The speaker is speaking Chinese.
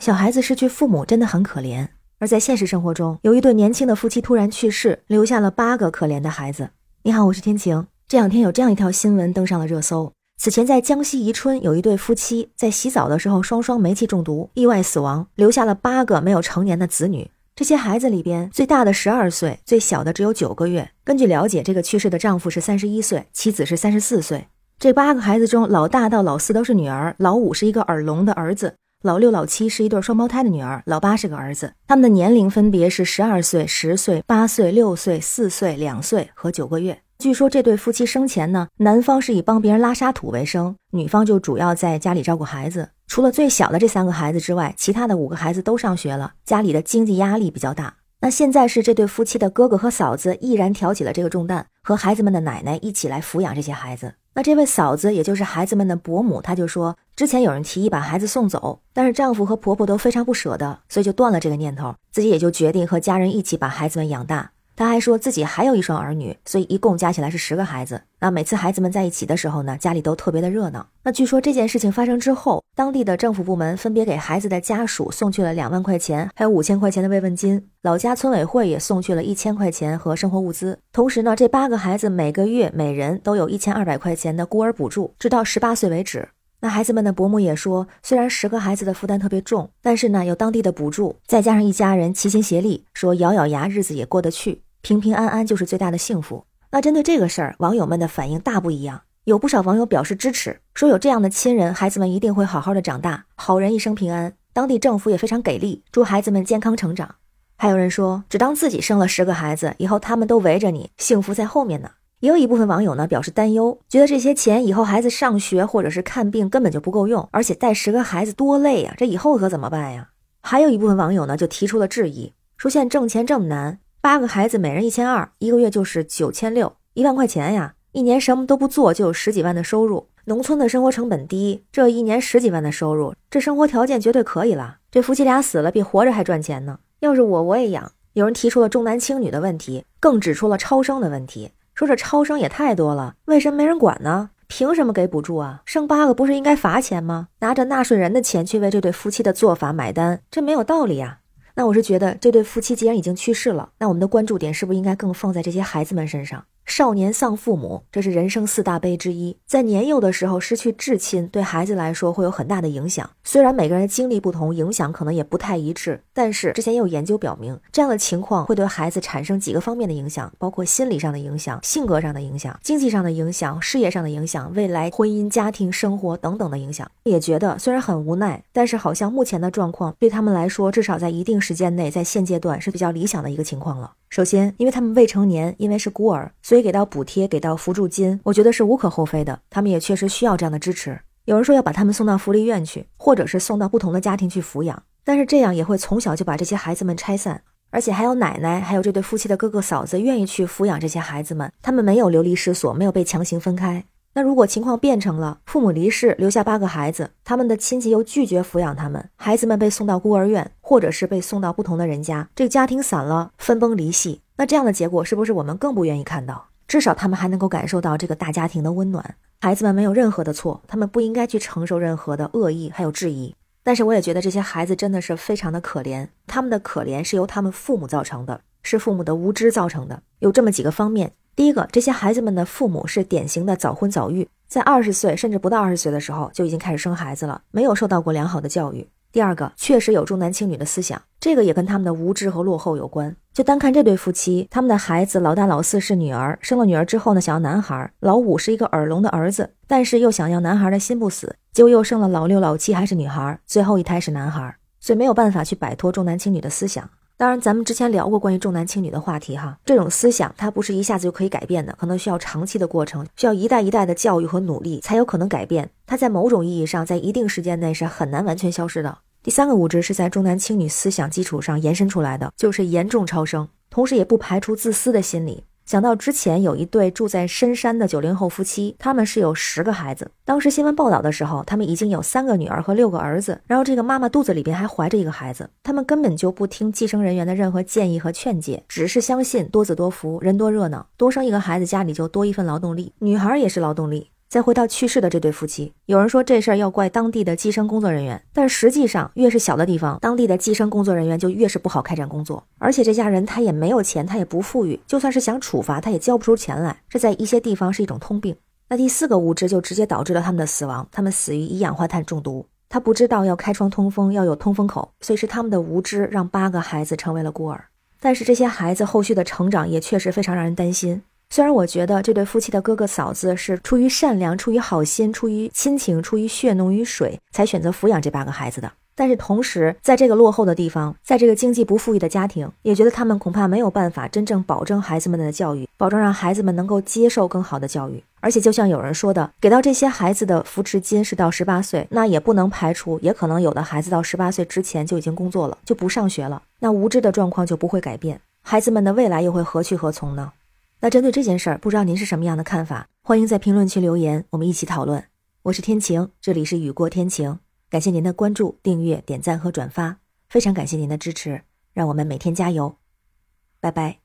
小孩子失去父母真的很可怜。而在现实生活中，有一对年轻的夫妻突然去世，留下了八个可怜的孩子。你好，我是天晴。这两天有这样一条新闻登上了热搜。此前在江西宜春，有一对夫妻在洗澡的时候双双煤气中毒，意外死亡，留下了八个没有成年的子女。这些孩子里边，最大的十二岁，最小的只有九个月。根据了解，这个去世的丈夫是三十一岁，妻子是三十四岁。这八个孩子中，老大到老四都是女儿，老五是一个耳聋的儿子。老六、老七是一对双胞胎的女儿，老八是个儿子。他们的年龄分别是十二岁、十岁、八岁、六岁、四岁、两岁和九个月。据说这对夫妻生前呢，男方是以帮别人拉沙土为生，女方就主要在家里照顾孩子。除了最小的这三个孩子之外，其他的五个孩子都上学了，家里的经济压力比较大。那现在是这对夫妻的哥哥和嫂子毅然挑起了这个重担，和孩子们的奶奶一起来抚养这些孩子。那这位嫂子，也就是孩子们的伯母，她就说，之前有人提议把孩子送走，但是丈夫和婆婆都非常不舍得，所以就断了这个念头，自己也就决定和家人一起把孩子们养大。他还说自己还有一双儿女，所以一共加起来是十个孩子。那每次孩子们在一起的时候呢，家里都特别的热闹。那据说这件事情发生之后，当地的政府部门分别给孩子的家属送去了两万块钱，还有五千块钱的慰问金。老家村委会也送去了一千块钱和生活物资。同时呢，这八个孩子每个月每人都有一千二百块钱的孤儿补助，直到十八岁为止。那孩子们的伯母也说，虽然十个孩子的负担特别重，但是呢，有当地的补助，再加上一家人齐心协力，说咬咬牙，日子也过得去。平平安安就是最大的幸福。那针对这个事儿，网友们的反应大不一样。有不少网友表示支持，说有这样的亲人，孩子们一定会好好的长大，好人一生平安。当地政府也非常给力，祝孩子们健康成长。还有人说，只当自己生了十个孩子，以后他们都围着你，幸福在后面呢。也有一部分网友呢表示担忧，觉得这些钱以后孩子上学或者是看病根本就不够用，而且带十个孩子多累呀，这以后可怎么办呀？还有一部分网友呢就提出了质疑，说现在挣钱这么难。八个孩子，每人一千二，一个月就是九千六，一万块钱呀！一年什么都不做，就有十几万的收入。农村的生活成本低，这一年十几万的收入，这生活条件绝对可以了。这夫妻俩死了，比活着还赚钱呢。要是我，我也养。有人提出了重男轻女的问题，更指出了超生的问题，说这超生也太多了，为什么没人管呢？凭什么给补助啊？生八个不是应该罚钱吗？拿着纳税人的钱去为这对夫妻的做法买单，这没有道理呀。那我是觉得，这对夫妻既然已经去世了，那我们的关注点是不是应该更放在这些孩子们身上？少年丧父母，这是人生四大悲之一。在年幼的时候失去至亲，对孩子来说会有很大的影响。虽然每个人的经历不同，影响可能也不太一致，但是之前也有研究表明，这样的情况会对孩子产生几个方面的影响，包括心理上的影响、性格上的影响、经济上的影响、事业上的影响、未来婚姻家庭生活等等的影响。也觉得虽然很无奈，但是好像目前的状况对他们来说，至少在一定时间内，在现阶段是比较理想的一个情况了。首先，因为他们未成年，因为是孤儿，所以给到补贴、给到扶助金，我觉得是无可厚非的。他们也确实需要这样的支持。有人说要把他们送到福利院去，或者是送到不同的家庭去抚养，但是这样也会从小就把这些孩子们拆散。而且还有奶奶，还有这对夫妻的哥哥嫂子愿意去抚养这些孩子们，他们没有流离失所，没有被强行分开。那如果情况变成了父母离世，留下八个孩子，他们的亲戚又拒绝抚养他们，孩子们被送到孤儿院，或者是被送到不同的人家，这个家庭散了，分崩离析，那这样的结果是不是我们更不愿意看到？至少他们还能够感受到这个大家庭的温暖。孩子们没有任何的错，他们不应该去承受任何的恶意还有质疑。但是我也觉得这些孩子真的是非常的可怜，他们的可怜是由他们父母造成的，是父母的无知造成的。有这么几个方面。第一个，这些孩子们的父母是典型的早婚早育，在二十岁甚至不到二十岁的时候就已经开始生孩子了，没有受到过良好的教育。第二个，确实有重男轻女的思想，这个也跟他们的无知和落后有关。就单看这对夫妻，他们的孩子老大老四是女儿，生了女儿之后呢，想要男孩；老五是一个耳聋的儿子，但是又想要男孩的心不死，结果又生了老六老七还是女孩，最后一胎是男孩，所以没有办法去摆脱重男轻女的思想。当然，咱们之前聊过关于重男轻女的话题哈，这种思想它不是一下子就可以改变的，可能需要长期的过程，需要一代一代的教育和努力才有可能改变。它在某种意义上，在一定时间内是很难完全消失的。第三个物质是在重男轻女思想基础上延伸出来的，就是严重超生，同时也不排除自私的心理。想到之前有一对住在深山的九零后夫妻，他们是有十个孩子。当时新闻报道的时候，他们已经有三个女儿和六个儿子，然后这个妈妈肚子里边还怀着一个孩子。他们根本就不听计生人员的任何建议和劝解，只是相信多子多福，人多热闹，多生一个孩子家里就多一份劳动力，女孩也是劳动力。再回到去世的这对夫妻，有人说这事儿要怪当地的计生工作人员，但实际上越是小的地方，当地的计生工作人员就越是不好开展工作。而且这家人他也没有钱，他也不富裕，就算是想处罚，他也交不出钱来。这在一些地方是一种通病。那第四个无知就直接导致了他们的死亡，他们死于一氧化碳中毒。他不知道要开窗通风，要有通风口，所以是他们的无知让八个孩子成为了孤儿。但是这些孩子后续的成长也确实非常让人担心。虽然我觉得这对夫妻的哥哥嫂子是出于善良、出于好心、出于亲情、出于血浓于水才选择抚养这八个孩子的，但是同时在这个落后的地方，在这个经济不富裕的家庭，也觉得他们恐怕没有办法真正保证孩子们的教育，保证让孩子们能够接受更好的教育。而且就像有人说的，给到这些孩子的扶持金是到十八岁，那也不能排除，也可能有的孩子到十八岁之前就已经工作了，就不上学了，那无知的状况就不会改变，孩子们的未来又会何去何从呢？那针对这件事儿，不知道您是什么样的看法？欢迎在评论区留言，我们一起讨论。我是天晴，这里是雨过天晴，感谢您的关注、订阅、点赞和转发，非常感谢您的支持，让我们每天加油，拜拜。